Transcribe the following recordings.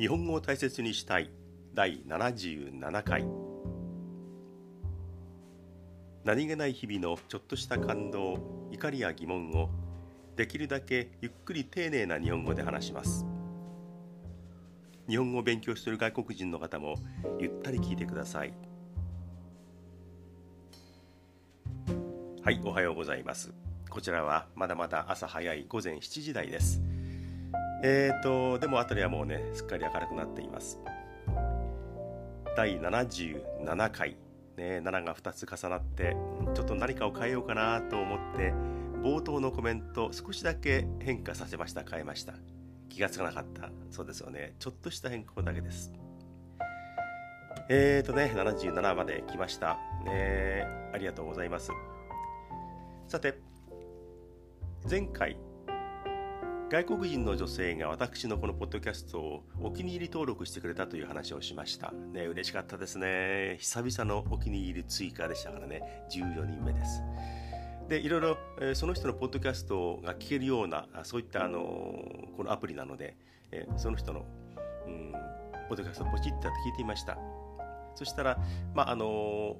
日本語を大切にしたい。第77回。何気ない日々のちょっとした感動怒りや疑問をできるだけゆっくり丁寧な日本語で話します。日本語を勉強している外国人の方もゆったり聞いてください。はいおはようございます。こちらはまだまだ朝早い午前7時台です。えーとでも辺りはもうねすっかり明るくなっています。第77回。ね7が2つ重なってちょっと何かを変えようかなと思って冒頭のコメント少しだけ変化させました変えました。気がつかなかった。そうですよね。ちょっとした変更だけです。えーとね77まで来ました。ねありがとうございます。さて前回外国人の女性が私のこのポッドキャストをお気に入り登録してくれたという話をしました。ね、嬉しかったですね。久々のお気に入り追加でしたからね、14人目です。で、いろいろ、え、その人のポッドキャストが聞けるような、そういったあの、このアプリなので、え、その人の、うん、ポッドキャストをポチッと聞いてみました。そしたら、まあ、あの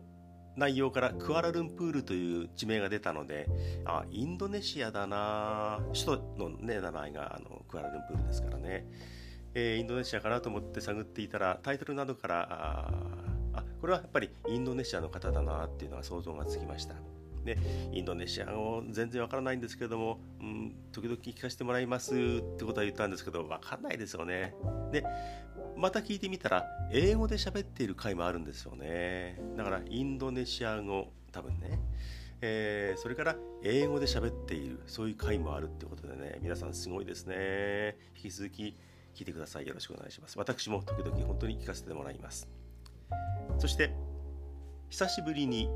内容からクアラルンプールという地名が出たので、あ、インドネシアだな首都の、ね、名前があのクアラルンプールですからね、えー、インドネシアかなと思って探っていたら、タイトルなどから、ああ、これはやっぱりインドネシアの方だなっていうのは想像がつきました。ね、インドネシア語全然わからないんですけども、うん、時々聞かせてもらいますってことは言ったんですけど、わかんないですよね。で、また聞いてみたら、英語で喋っている回もあるんですよね。だから、インドネシア語、多分ね。えー、それから英語で喋っているそういう回もあるってことでね皆さんすごいですね引き続き聞いてくださいよろしくお願いします私も時々本当に聞かせてもらいますそして久しぶりに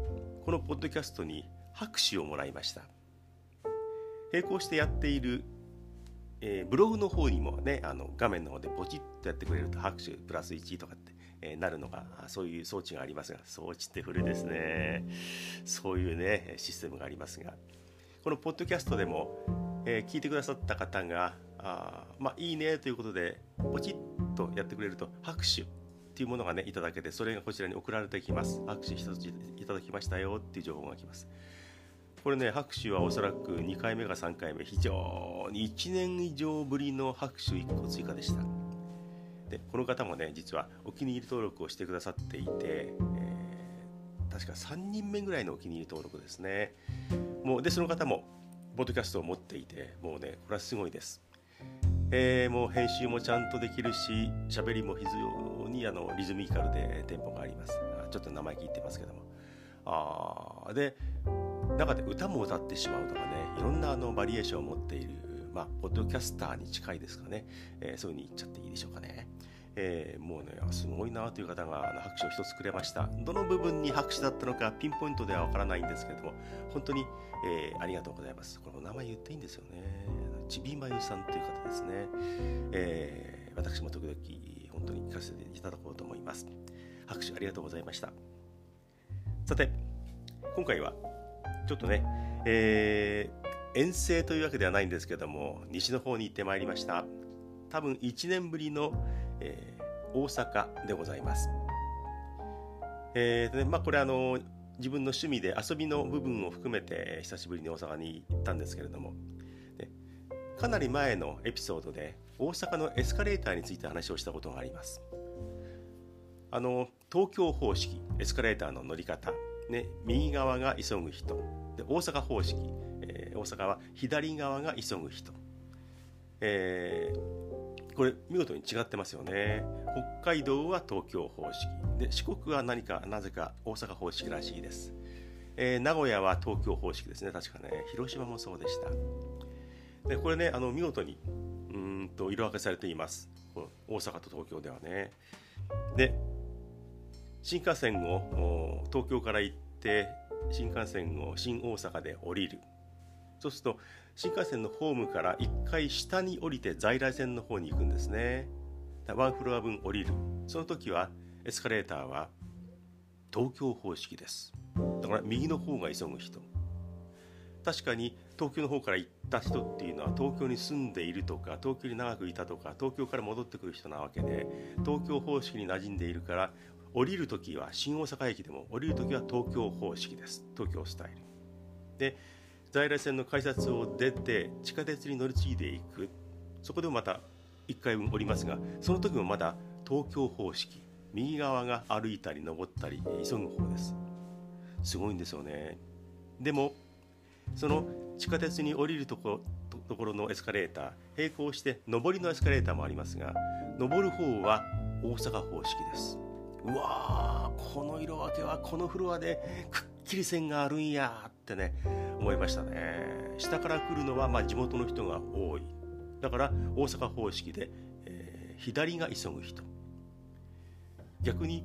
このポッドキャストに拍手をもらいました並行してやっているえー、ブログの方にもね、あの画面の方でポチッとやってくれると拍手プラス1とかって、えー、なるのが、そういう装置がありますが、装置って古いですね。そういうね、システムがありますが、このポッドキャストでも、えー、聞いてくださった方が、あまあいいねということで、ポチッとやってくれると拍手っていうものがね、いただけて、それがこちらに送られてきます。拍手一ついただきましたよっていう情報が来ます。これね拍手はおそらく2回目か3回目非常に1年以上ぶりの拍手1個追加でした。でこの方もね実はお気に入り登録をしてくださっていて、えー、確か3人目ぐらいのお気に入り登録ですね。もうでその方もポッドキャストを持っていてもうねこれはすごいです。えー、もう編集もちゃんとできるし喋りも非常にあのリズミカルでテンポがあります。ちょっと名前聞いてますけども。あで中で歌も歌ってしまうとかねいろんなあのバリエーションを持っているまあポッドキャスターに近いですかね、えー、そういうふうに言っちゃっていいでしょうかね。えー、もうねすごいなという方があの拍手を一つくれました。どの部分に拍手だったのかピンポイントではわからないんですけれども本当に、えー、ありがとうございます。この名前言っていいんですよね。ちびまゆさんという方ですね、えー、私も時々本当に聞かせていただこうと思います。拍手ありがとうございました。さて今回はちょっとね、えー、遠征というわけではないんですけども、西の方に行ってまいりました。多分1年ぶりの、えー、大阪でございます。えー、でまあ、これあの、自分の趣味で遊びの部分を含めて久しぶりに大阪に行ったんですけれども、かなり前のエピソードで大阪のエスカレーターについて話をしたことがあります。あの東京方式エスカレーターの乗り方ね、右側が急ぐ人。で大阪方式、えー、大阪は左側が急ぐ人、えー、これ見事に違ってますよね。北海道は東京方式。で四国は何かなぜか大阪方式らしいです、えー、名古屋は東京方式ですね。確かね。広島もそうでした。でこれねあの見事にうんと色分けされています。大阪と東京ではね。で新幹線を東京から行って新幹線を新大阪で降りる。そうすると新幹線のホームから1回下に降りて在来線の方に行くんですね。ワンフロア分降りる。その時はエスカレーターは東京方式です。だから右の方が急ぐ人。確かに東京の方から行った人っていうのは東京に住んでいるとか東京に長くいたとか東京から戻ってくる人なわけで東京方式に馴染んでいるから降りる時は新大阪駅でも降りる時は東京方式です。東京スタイル。で在来線の改札を出て地下鉄に乗り継いでいく。そこでもまた1回分降りますがその時もまだ東京方式。右側が歩いたり登ったり急ぐ方です。すごいんですよね。でもその地下鉄に降りるところところのエスカレーター並行して上りのエスカレーターもありますが上る方は大阪方式です。うわーこの色分けはこのフロアでくっきり線があるんやってね思いましたね。下から来るのはまあ地元の人が多い。だから大阪方式で、えー、左が急ぐ人。逆に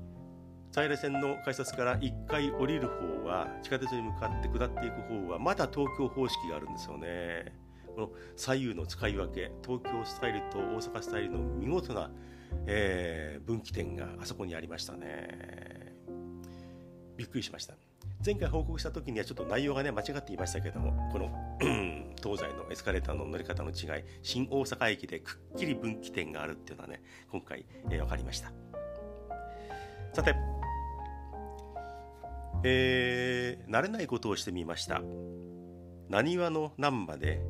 在来線の改札から1回降りる方は地下鉄に向かって下っていく方はまだ東京方式があるんですよね。この左右の使い分け東京スタイルと大阪スタイルの見事な、えー、分岐点があそこにありましたね。びっくりしました。前回報告した時にはちょっと内容がね間違っていましたけどもこの東西のエスカレーターの乗り方の違い新大阪駅でくっきり分岐点があるっていうのはね今回、えー、分かりました。さてえー、慣れないことをしてみました。何話の難波で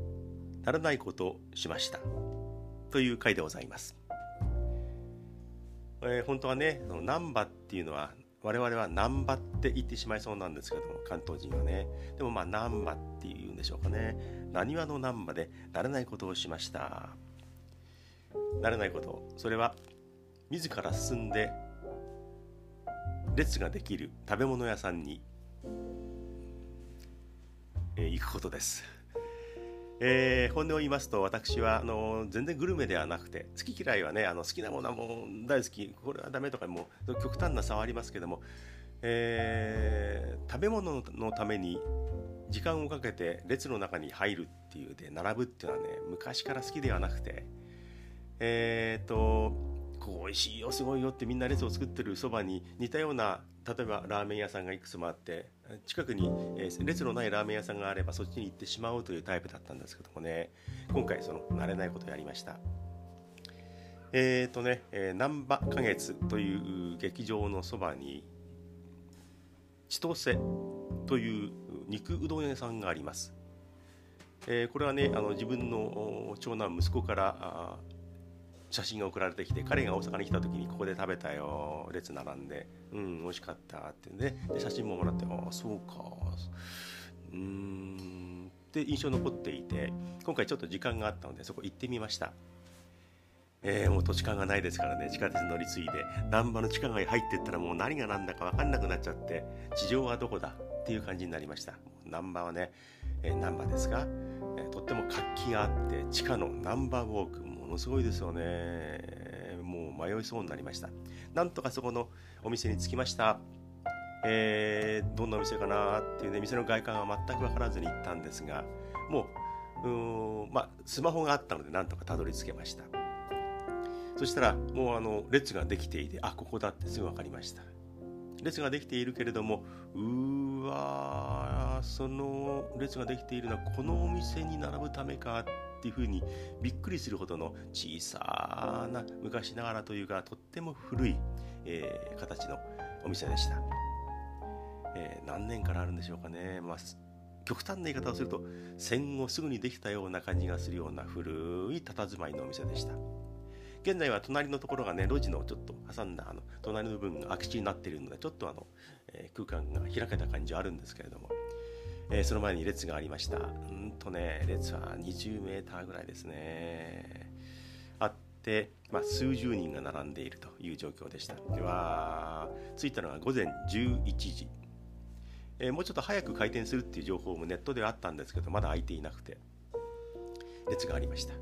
慣れないことをしました。という回でございます、えー、本当はね難波っていうのは我々は難波って言ってしまいそうなんですけども関東人はね。でもまあ難波っていうんでしょうかね。何話の難波で慣れないことをしました。慣れないこと。それは自ら進んで列ができる食べ物屋さんに、えー、行くことです。えー、本音を言いますと私はあの全然グルメではなくて好き嫌いはねあの好きなものはもう大好きこれはダメとかもう極端な差はありますけども、えー、食べ物のために時間をかけて列の中に入るっていうで並ぶっていうのはね昔から好きではなくてえっ、とこう美味しいよすごいよってみんな列を作ってるそばに似たような例えばラーメン屋さんがいくつもあって近くに、え列のないラーメン屋さんがあればそっちに行ってしまうというタイプだったんですけどもね。今回その慣れないことをやりました。えっ、ー、とね「え、難波花月」という劇場のそばに千歳という肉うどん屋さんがあります、えー、これはねあの自分の長男息子から写真が送られてきて彼が大阪に来た時にここで食べたよ列並んでうん美味しかったって。でで写真ももらってああそうか。うん。って印象残っていて今回ちょっと時間があったのでそこ行ってみました。えー、もう土地勘がないですからね地下鉄乗り継いで難波の地下街入ってったらもう何が何だか分かんなくなっちゃって地上はどこだっていう感じになりました。難波はね、えー、難波ですが、えー、とっても活気があって地下のナンバーウォークものすごいですよね。もう迷いそうになりました。なんとかそこのお店に着きました。えー、どんなお店かなっていうね店の外観は全く分からずに行ったんですがもううんまあスマホがあったのでなんとかたどり着けました。そしたらもうあの列ができていてあここだってすぐ分かりました。列ができているけれどもうわその列ができているのはこのお店に並ぶためかっていうふうにびっくりするほどの小さな昔ながらというかとっても古い、えー、形のお店でした、えー、何年からあるんでしょうかね、まあ、極端な言い方をすると戦後すぐにできたような感じがするような古い佇まいのお店でした。現在は隣のところがね路地のちょっと挟んだあの隣の部分が空き地になっているのでちょっとあの、え、空間が開けた感じはあるんですけれども。えー、その前に列がありました。うんとね列は20メーターぐらいですね。あって、まあ、数十人が並んでいるという状況でした。では着いたのが午前11時、えー、もうちょっと早く開店するっていう情報もネットではあったんですけどまだ開いていなくて列がありました。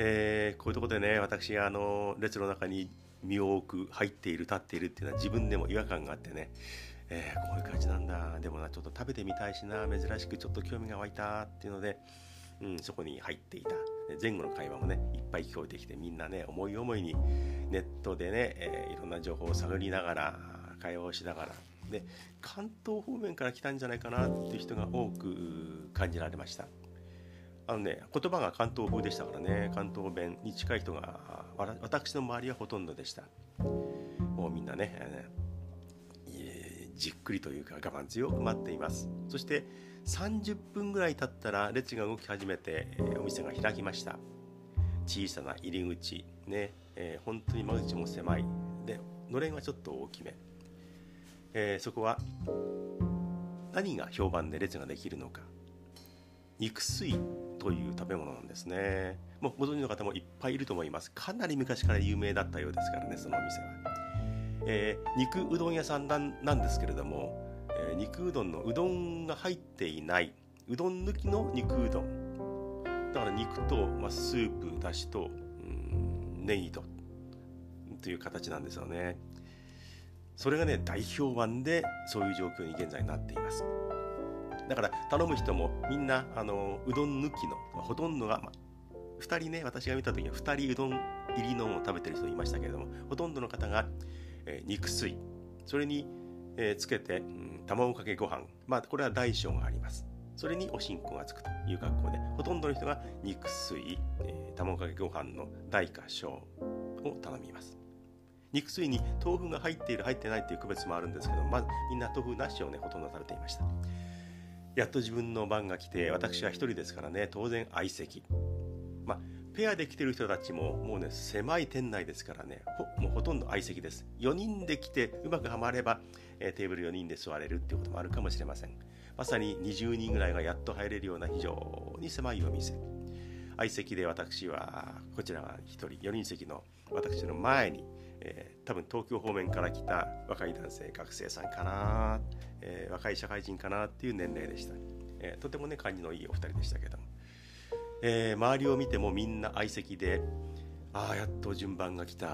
えー、こういうとこでね私あの列の中に身を置く入っている立っているっていうのは自分でも違和感があってねえー、こういう感じなんだ。でもなちょっと食べてみたいしな。珍しくちょっと興味が湧いたっていうので、うん、そこに入っていた。前後の会話もねいっぱい聞こえてきてみんなね思い思いにネットでね、えー、いろんな情報を探りながら会話をしながら。で関東方面から来たんじゃないかなっていう人が多く感じられました。あのね言葉が関東風でしたからね関東弁に近い人が私の周りはほとんどでした。もうみんなねじっくりというか我慢強く待っています。そして30分ぐらい経ったら列が動き始めてお店が開きました。小さな入り口ね、えー、本当に間口も狭い。でのれんはちょっと大きめ、えー、そこは何が評判で列ができるのか。肉水という食べ物なんですね。もうご存知の方もいっぱいいると思います。かなり昔から有名だったようですからねそのお店は、えー、肉うどん屋さんなんですけれども、えー、肉うどんのうどんが入っていないうどん抜きの肉うどん。だから肉と、まあ、スープだしとうんネギとという形なんですよね。それがね大評判でそういう状況に現在なっています。だから頼む人もみんなあのうどん抜きのほとんどが、まあ、2人ね私が見た時には2人うどん入りのを食べてる人いましたけれどもほとんどの方が、え、肉水。それに、え、つけて、うん、卵かけご飯。まあこれは大小があります。それにおしんこがつくという格好でほとんどの人が肉水、え、卵かけご飯の大か小を頼みます。肉水に豆腐が入っている入ってないっていう区別もあるんですけどまずみんな豆腐なしをねほとんど食べていました。やっと自分の番が来て私は1人ですからね当然相席。ペアで来てる人たちももうね狭い店内ですからねほもうほとんど相席です。4人で来てうまくはまれば、えー、テーブル4人で座れるっていうこともあるかもしれません。まさに20人ぐらいがやっと入れるような非常に狭いお店。相席で私はこちらが1人4人席の私の前にえー、多分東京方面から来た若い男性学生さんかな、えー、若い社会人かなっていう年齢でした、えー、とてもね感じのいいお二人でしたけども、え周りを見てもみんな相席でああやっと順番が来た。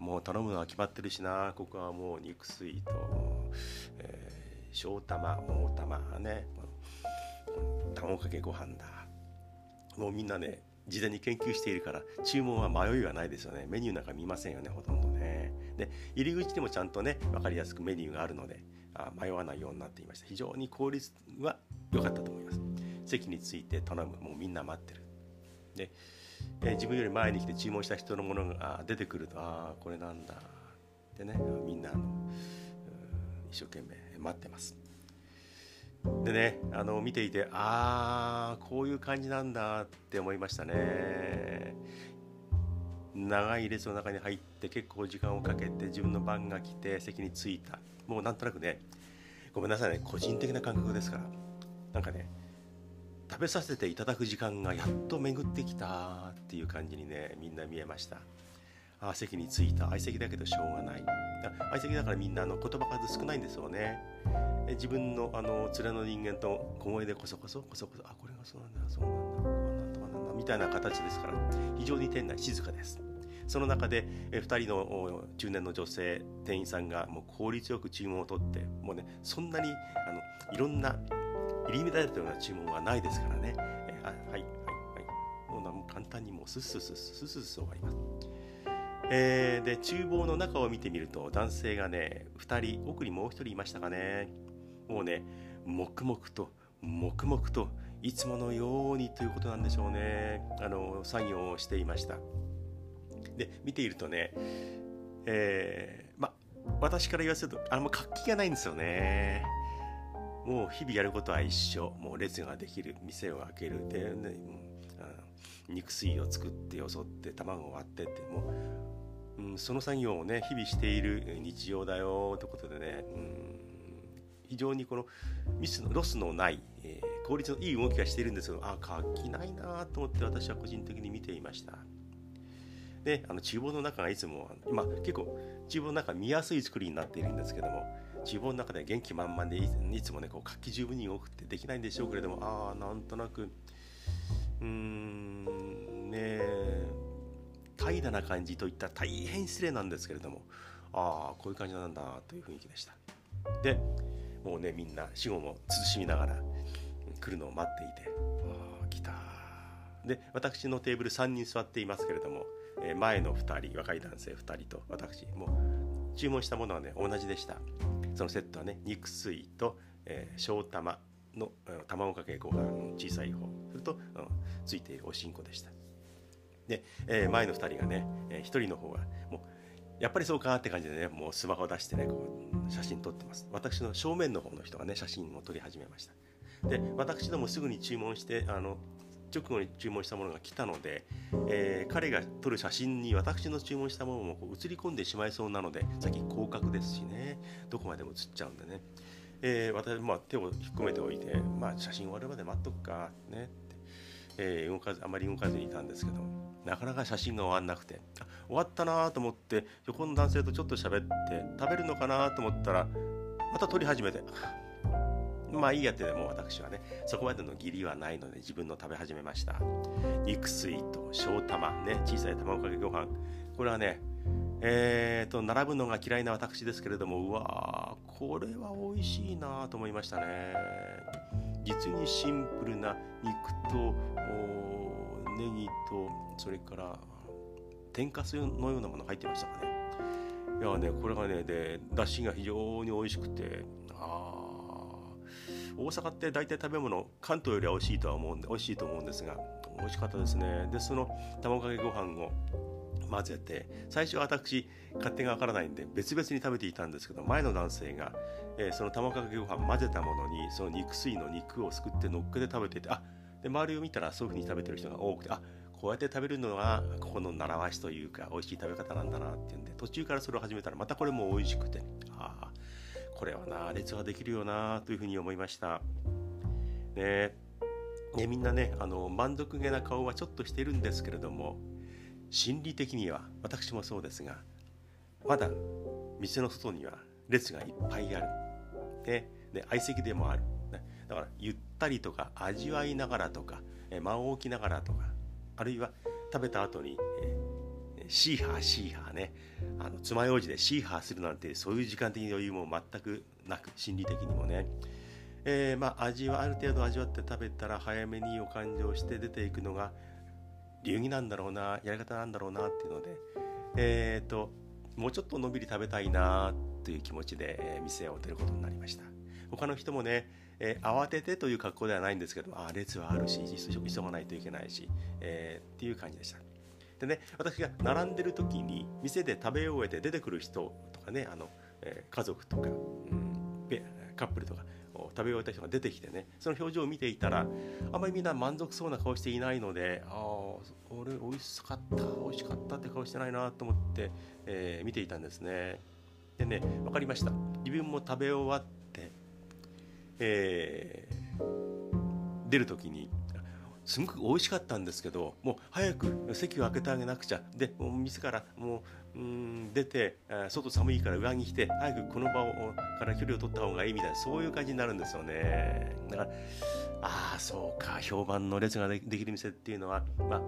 もう頼むのは決まってるしな。ここはもう肉水と、えー、小玉大玉ね。卵かけご飯だ。もうみんなね事前に研究しているから注文は迷いがないですよね。メニューなんか見ませんよねほとんどね。で入り口でもちゃんとね分かりやすくメニューがあるのであ迷わないようになっていました。非常に効率は良かったと思います。席について頼む。もうみんな待ってる。で、えー、自分より前に来て注文した人のものが出てくるとああこれなんだ。ってねみんなあの一生懸命待ってます。でねあの見ていてああこういう感じなんだって思いましたね。長い列の中に入って結構時間をかけて自分の番が来て席に着いた。もうなんとなくねごめんなさいね個人的な感覚ですから。なんかね食べさせていただく時間がやっと巡ってきたっていう感じにねみんな見えました。あ席に着いた。相席だけどしょうがない。相席だからみんなあの言葉数少ないんですよね。自分のあの連れの人間と小声でこそこそこそこそあこれがそうなんだ。そうなんだ。なんとかなんだ。みたいな形ですから非常に店内静かです。その中で2人の中年の女性店員さんがもう効率よく注文を取ってもうねそんなにあのいろんな入り乱れたような注文はないですからね、えー、はいはいはい。もう簡単にもうスッスッスッスッスッス終わりますえー、で厨房の中を見てみると男性がね2人奥にもう1人いましたかねもうね黙々と黙々といつものようにということなんでしょうねあの作業をしていましたで見ているとねえー、ま私から言わせるとあんま活気がないんですよねもう日々やることは一緒。もう列ができる店を開ける。で、ね、肉水を作ってよそって卵を割ってって。もう、うん、その作業をね日々している日常だよということでね、うん、非常にこのミスのロスのない、えー、効率のいい動きがしているんですけどあ活気ないなと思って私は個人的に見ていました。であの厨房の中がいつも今結構厨房の中見やすい作りになっているんですけども。厨房の中で元気満々でいつもねこう活気十分に動くってできないんでしょうけれどもああなんとなくうーんね怠惰な感じといった大変失礼なんですけれどもああこういう感じなんだという雰囲気でした。でもうねみんな死後も慎みながら来るのを待っていてああ来たで私のテーブル3人座っていますけれども、え前の2人若い男性2人と私もう注文したものはね同じでした。そのセットはね肉水と、えー、小玉の卵かけご飯の小さい方。それと、うん、ついているおしんこでした。で、えー、前の2人がね、えー、1人の方はもうやっぱりそうかって感じでねもうスマホ出してねこう写真撮ってます。私の正面の方の人がね写真を撮り始めました。で私どもすぐに注文してあの直後に注文したものが来たので、えー、彼が撮る写真に私の注文したものもこう映り込んでしまいそうなのでさっき広角ですしね。どこまでも映っちゃうんでね、えー、私、まあ、手を引っ込めておいて、まあ、写真終わるまで待っとくかねって、えー、動かずあまり動かずにいたんですけどなかなか写真が終わんなくて。終わったなと思って横の男性とちょっと喋って食べるのかなと思ったらまた撮り始めてまあいいやってでも私はねそこまでの義理はないので自分の食べ始めました。肉水と小玉ね小さい卵かけご飯。これはねえーと並ぶのが嫌いな私ですけれどもうわーこれは美味しいなと思いましたね。実にシンプルな肉とネギとそれから天かすのようなもの入ってましたかね。いやねこれがねでだしが非常に美味しくてああ大阪って大体食べ物関東よりは美味しいとは思うんで美味しいと思うんですが美味しかったですね。でその卵かけご飯を混ぜて最初は私勝手がわからないんで別々に食べていたんですけど前の男性が、えー、その卵かけご飯混ぜたものにその肉水の肉をすくって乗っけて食べててあで周りを見たらそういうふうに食べてる人が多くてあこうやって食べるのがここの習わしというか美味しい食べ方なんだなっていうんで途中からそれを始めたらまたこれも美味しくてああこれはな列はできるよなというふうに思いました。ねねみんなねあの満足げな顔はちょっとしてるんですけれども心理的には私もそうですがまだ店の外には列がいっぱいある、ね、で相席でもある。ねだからゆったりとか味わいながらとか間を置きながらとかあるいは食べた後に、えー、シーハーシーハーね。あの爪楊枝でシーハーするなんてそういう時間的に余裕も全くなく心理的にもね、えー、まあ味はある程度味わって食べたら早めにお勘定して出ていくのが流儀なんだろうなやり方なんだろうなっていうのでえっ、ー、ともうちょっとのんびり食べたいなという気持ちで店を出ることになりました。他の人もねえー、慌ててという格好ではないんですけどあ列はあるし急がないといけないし、えー、っていう感じでした。でね私が並んでる時に店で食べ終えて出てくる人とかねあの、えー、家族とか、うん、カップルとか食べ終えた人が出てきてねその表情を見ていたらあんまりみんな満足そうな顔していないのでああ俺美味しかった美味しかったって顔してないなと思って、えー、見ていたんですね。でね分かりました。自分も食べ終わってえー、出る時にすごく美味しかったんですけどもう早く席を開けてあげなくちゃ。でもう店からもううん出て外寒いから上着着て早くこの場をから距離を取った方がいいみたいなそういう感じになるんですよね。だからああそうか評判の列ができる店っていうのはまあ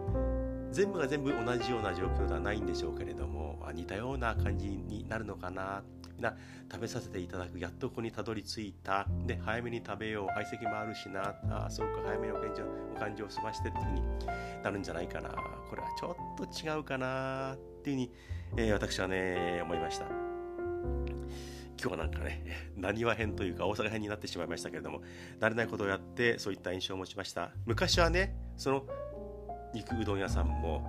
全部が全部同じような状況ではないんでしょうけれども似たような感じになるのかなな食べさせていただくやっとここにたどり着いた。で早めに食べよう相席もあるしなあそうか早めにお感情お感情を済ましてっていうふうになるんじゃないかな。これはちょっと違うかなっていうふうに、えー、私はね思いました。今日はなんかね、なにわ編というか大阪編になってしまいましたけれども、慣れないことをやってそういった印象を持ちました。昔はね、その肉うどん屋さんも、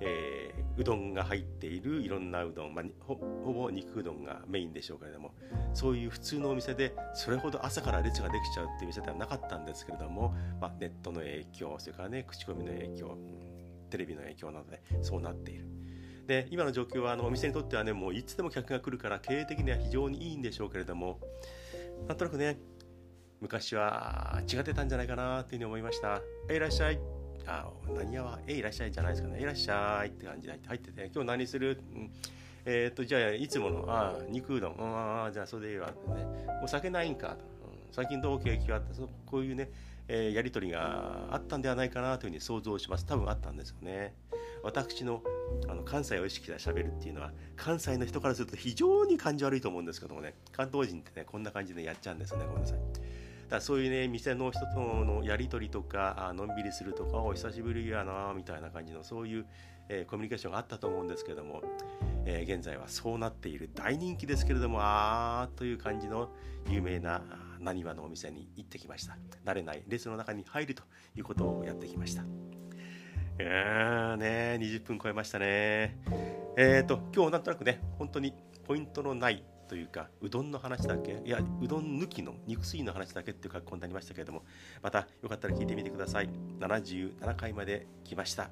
えー、うどんが入っているいろんなうどん、まあ、ほぼ肉うどんがメインでしょうけれどもそういう普通のお店でそれほど朝から列ができちゃうっていう店ではなかったんですけれども、まあ、ネットの影響それからね口コミの影響、テレビの影響などでそうなっている。で今の状況はあのお店にとってはねもういつでも客が来るから経営的には非常にいいんでしょうけれどもなんとなくね昔は違ってたんじゃないかなというふうに思いました。いらっしゃいあ何屋は、えいらっしゃいじゃないですかね。いらっしゃいって感じで入ってて、今日何する、うん、えっ、と、じゃあ、いつもの、あ肉うどん、あ、じゃあ、それでいいわってね。お酒ないんか。うん、最近どう景気があってそ、こういうね、えー、やり取りがあったんではないかなというふうに想像します。多分あったんですよね。私のあの関西を意識して喋るっていうのは関西の人からすると非常に感じ悪いと思うんですけどもね関東人ってねこんな感じでやっちゃうんですよねごめんなさい。だそういうね店の人とのやり取りとかあのんびりするとかお久しぶりやなみたいな感じのそういう、えー、コミュニケーションがあったと思うんですけどもえー、現在はそうなっている大人気ですけれどもあーという感じの有名ななにわのお店に行ってきました。慣れない列の中に入るということをやってきました。うーね20分超えましたね。えっ、ー、と今日なんとなくね本当にポイントのないというかうどんの話だけ？いやうどん抜きの肉水の話だけっていう格好になりましたけれどもまたよかったら聞いてみてください。77回まで来ました。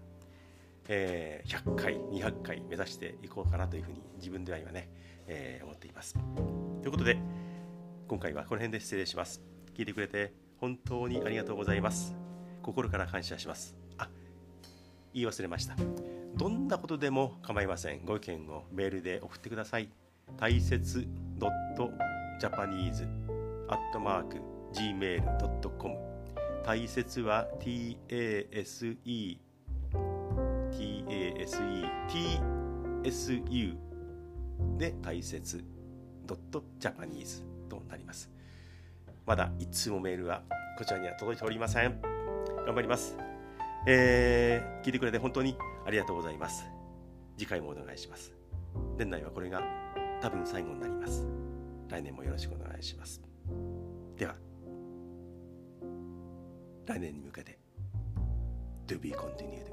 えー、100回200回目指していこうかなというふうに自分では今ね、えー、思っています。ということで今回はこの辺で失礼します。聞いてくれて本当にありがとうございます。心から感謝します。あ言い忘れました。どんなことでも構いません。ご意見をメールで送ってください。大切 .japanese.gmail.com 大切は TASE TASE TSU で大切 .japanese となります。まだ1通もメールはこちらには届いておりません。頑張ります。えー、聞いてくれて本当にありがとうございます。次回もお願いします。年内はこれが多分最後になります。来年もよろしくお願いします。では来年に向けて To be continued